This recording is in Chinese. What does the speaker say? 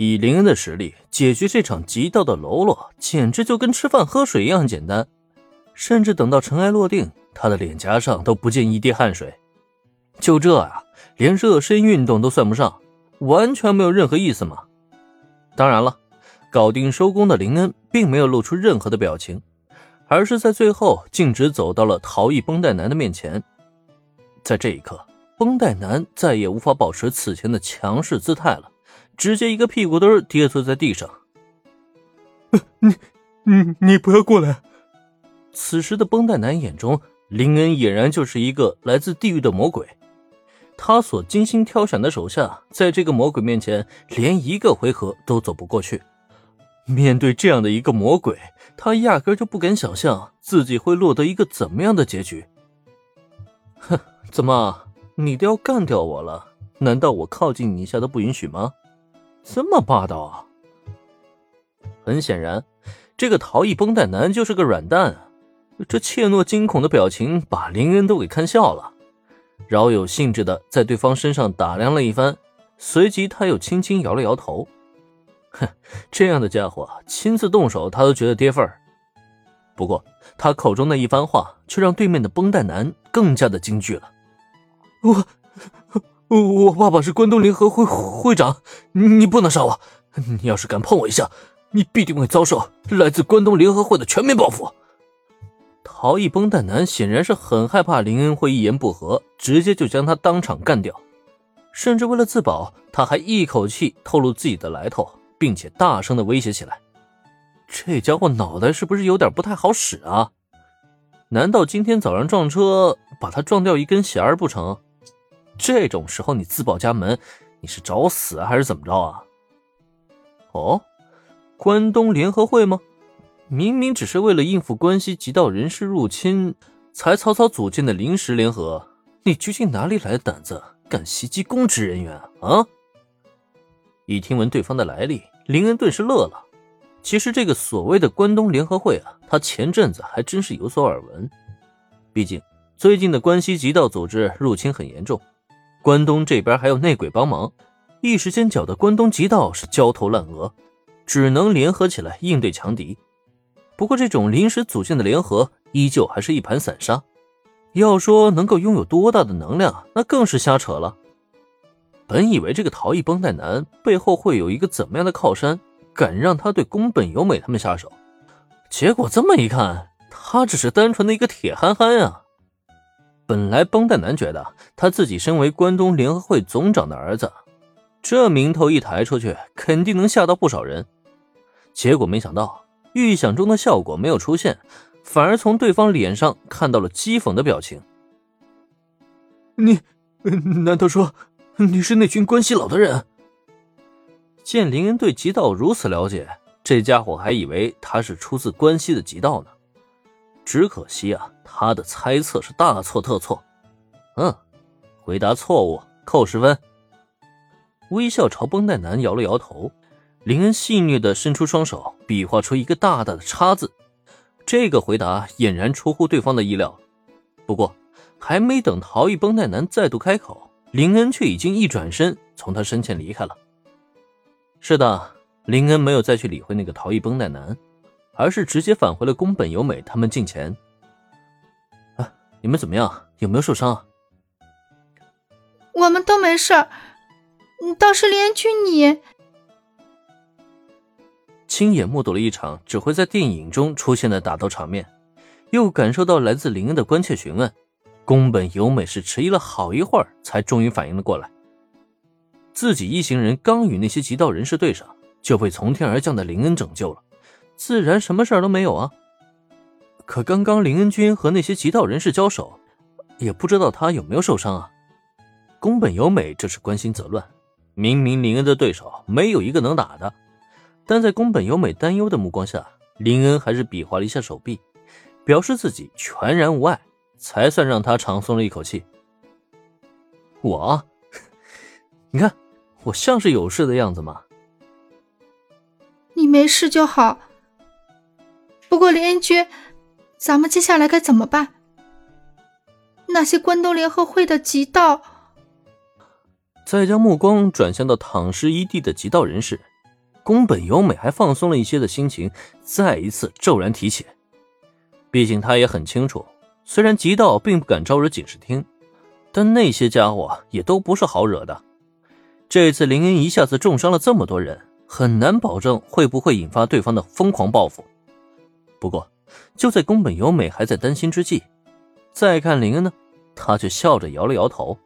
以林恩的实力解决这场极道的喽啰，简直就跟吃饭喝水一样简单。甚至等到尘埃落定，他的脸颊上都不见一滴汗水。就这啊，连热身运动都算不上，完全没有任何意思嘛。当然了，搞定收工的林恩并没有露出任何的表情，而是在最后径直走到了逃逸绷带男的面前。在这一刻，绷带男再也无法保持此前的强势姿态了。直接一个屁股墩儿跌坐在地上。你，你，你不要过来！此时的绷带男眼中，林恩俨然就是一个来自地狱的魔鬼。他所精心挑选的手下，在这个魔鬼面前，连一个回合都走不过去。面对这样的一个魔鬼，他压根就不敢想象自己会落得一个怎么样的结局。哼，怎么，你都要干掉我了？难道我靠近你一下都不允许吗？这么霸道啊！很显然，这个逃逸绷带男就是个软蛋啊。这怯懦惊恐的表情把林恩都给看笑了，饶有兴致的在对方身上打量了一番，随即他又轻轻摇了摇头。哼，这样的家伙亲自动手，他都觉得跌份儿。不过，他口中的一番话却让对面的绷带男更加的惊惧了。我。我爸爸是关东联合会会长，你不能杀我！你要是敢碰我一下，你必定会遭受来自关东联合会的全面报复。逃逸绷带男显然是很害怕林恩会一言不合，直接就将他当场干掉，甚至为了自保，他还一口气透露自己的来头，并且大声的威胁起来。这家伙脑袋是不是有点不太好使啊？难道今天早上撞车把他撞掉一根弦儿不成？这种时候你自报家门，你是找死还是怎么着啊？哦，关东联合会吗？明明只是为了应付关西极道人士入侵，才草草组建的临时联合，你究竟哪里来的胆子，敢袭击公职人员啊？一听闻对方的来历，林恩顿时乐了。其实这个所谓的关东联合会啊，他前阵子还真是有所耳闻。毕竟最近的关西极道组织入侵很严重。关东这边还有内鬼帮忙，一时间搅得关东极道是焦头烂额，只能联合起来应对强敌。不过这种临时组建的联合，依旧还是一盘散沙。要说能够拥有多大的能量，那更是瞎扯了。本以为这个逃逸绷带男背后会有一个怎么样的靠山，敢让他对宫本由美他们下手，结果这么一看，他只是单纯的一个铁憨憨啊！本来绷带男觉得他自己身为关东联合会总长的儿子，这名头一抬出去，肯定能吓到不少人。结果没想到，预想中的效果没有出现，反而从对方脸上看到了讥讽的表情。你，难道说你是那群关系老的人？见林恩对极道如此了解，这家伙还以为他是出自关西的极道呢。只可惜啊，他的猜测是大错特错。嗯，回答错误，扣十分。微笑朝绷带男摇了摇头，林恩戏谑的伸出双手，比划出一个大大的叉字。这个回答俨然出乎对方的意料。不过，还没等逃逸绷带男再度开口，林恩却已经一转身从他身前离开了。是的，林恩没有再去理会那个逃逸绷带男。而是直接返回了宫本由美他们近前。啊，你们怎么样？有没有受伤？我们都没事儿，倒是连居你。亲眼目睹了一场只会在电影中出现的打斗场面，又感受到来自林恩的关切询问，宫本由美是迟疑了好一会儿，才终于反应了过来。自己一行人刚与那些极道人士对上，就被从天而降的林恩拯救了。自然什么事儿都没有啊。可刚刚林恩君和那些极道人士交手，也不知道他有没有受伤啊。宫本由美这是关心则乱，明明林恩的对手没有一个能打的，但在宫本由美担忧的目光下，林恩还是比划了一下手臂，表示自己全然无碍，才算让他长松了一口气。我，你看我像是有事的样子吗？你没事就好。不过，林恩君，咱们接下来该怎么办？那些关东联合会的极道……再将目光转向到躺尸一地的极道人士，宫本由美还放松了一些的心情再一次骤然提起。毕竟他也很清楚，虽然极道并不敢招惹警视厅，但那些家伙也都不是好惹的。这次林恩一下子重伤了这么多人，很难保证会不会引发对方的疯狂报复。不过，就在宫本由美还在担心之际，再看林恩呢，他却笑着摇了摇头。